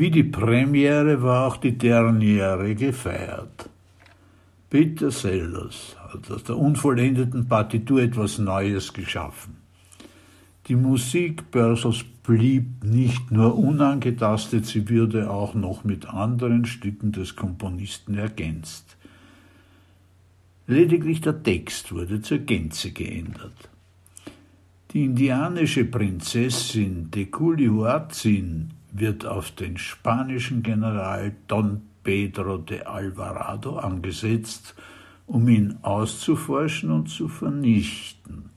Wie die Premiere war auch die Derniere gefeiert. Peter Sellers hat aus der unvollendeten Partitur etwas Neues geschaffen. Die Musik Pörsels blieb nicht nur unangetastet, sie wurde auch noch mit anderen Stücken des Komponisten ergänzt. Lediglich der Text wurde zur Gänze geändert. Die indianische Prinzessin Teculihuatzin wird auf den spanischen General Don Pedro de Alvarado angesetzt, um ihn auszuforschen und zu vernichten.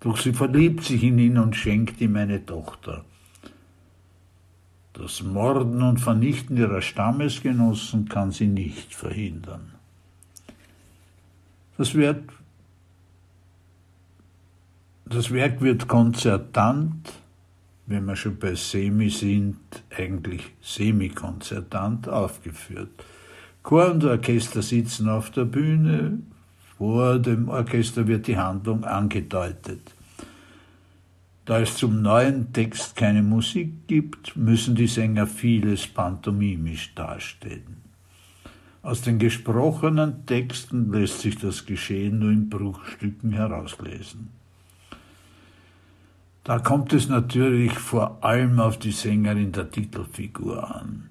Doch sie verliebt sich in ihn und schenkt ihm eine Tochter. Das Morden und Vernichten ihrer Stammesgenossen kann sie nicht verhindern. Das, wird, das Werk wird konzertant, wenn wir schon bei Semi sind, eigentlich semikonzertant aufgeführt. Chor und Orchester sitzen auf der Bühne, vor dem Orchester wird die Handlung angedeutet. Da es zum neuen Text keine Musik gibt, müssen die Sänger vieles pantomimisch darstellen. Aus den gesprochenen Texten lässt sich das Geschehen nur in Bruchstücken herauslesen. Da kommt es natürlich vor allem auf die Sängerin der Titelfigur an.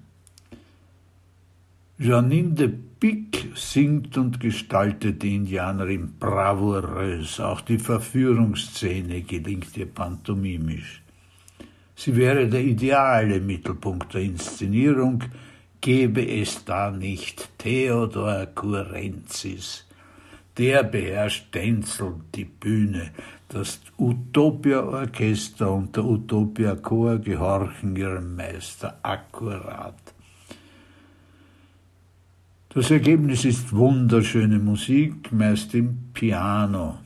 Janine de Pic singt und gestaltet die Indianerin bravourös. Auch die Verführungsszene gelingt ihr pantomimisch. Sie wäre der ideale Mittelpunkt der Inszenierung, gäbe es da nicht Theodor Kurenzis. Der beherrscht tänzelnd die Bühne, das Utopia-Orchester und der Utopia-Chor gehorchen ihrem Meister akkurat. Das Ergebnis ist wunderschöne Musik, meist im Piano.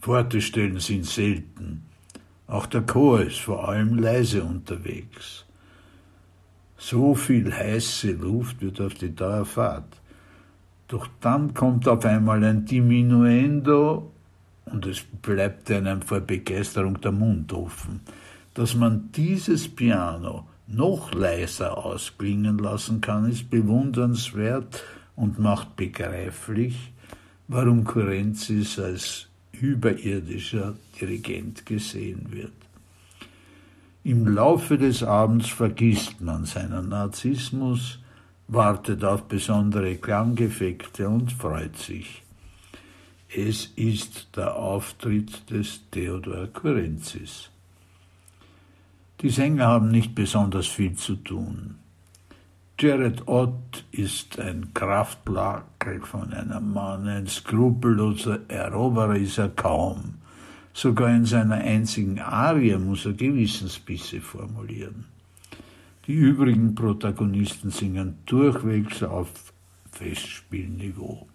Fortestellen sind selten. Auch der Chor ist vor allem leise unterwegs. So viel heiße Luft wird auf die Dauer fad. Doch dann kommt auf einmal ein Diminuendo und es bleibt einem vor Begeisterung der Mund offen, dass man dieses Piano noch leiser ausklingen lassen kann, ist bewundernswert und macht begreiflich, warum Kurenzis als überirdischer Dirigent gesehen wird. Im Laufe des Abends vergisst man seinen Narzissmus, wartet auf besondere Klanggefekte und freut sich. Es ist der Auftritt des Theodor Kurenzis. Die Sänger haben nicht besonders viel zu tun. Jared Ott ist ein Kraftlakel von einem Mann, ein skrupelloser Eroberer ist er kaum. Sogar in seiner einzigen Arie muss er Gewissensbisse formulieren. Die übrigen Protagonisten singen durchwegs auf Festspielniveau.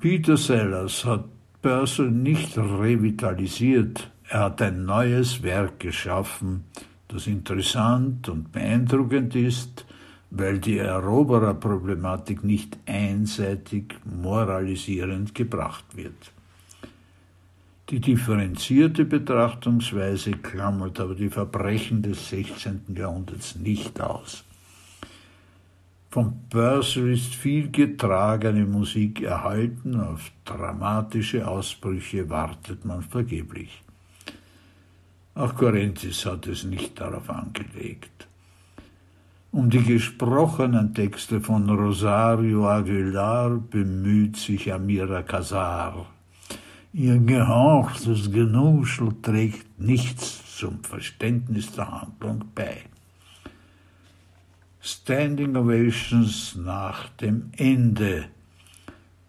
Peter Sellers hat Purcell nicht revitalisiert, er hat ein neues Werk geschaffen, das interessant und beeindruckend ist, weil die Erobererproblematik nicht einseitig moralisierend gebracht wird. Die differenzierte Betrachtungsweise klammert aber die Verbrechen des 16. Jahrhunderts nicht aus. Von Purcell ist viel getragene Musik erhalten, auf dramatische Ausbrüche wartet man vergeblich. Auch Corentis hat es nicht darauf angelegt. Um die gesprochenen Texte von Rosario Aguilar bemüht sich Amira Casar. Ihr gehauchtes Genuschel trägt nichts zum Verständnis der Handlung bei. Standing Ovations nach dem Ende,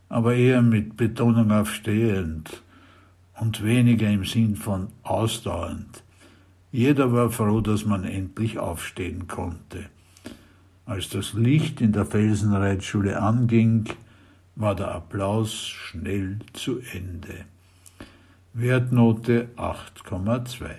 aber eher mit Betonung auf stehend und weniger im Sinn von ausdauernd. Jeder war froh, dass man endlich aufstehen konnte. Als das Licht in der Felsenreitschule anging, war der Applaus schnell zu Ende. Wertnote 8,2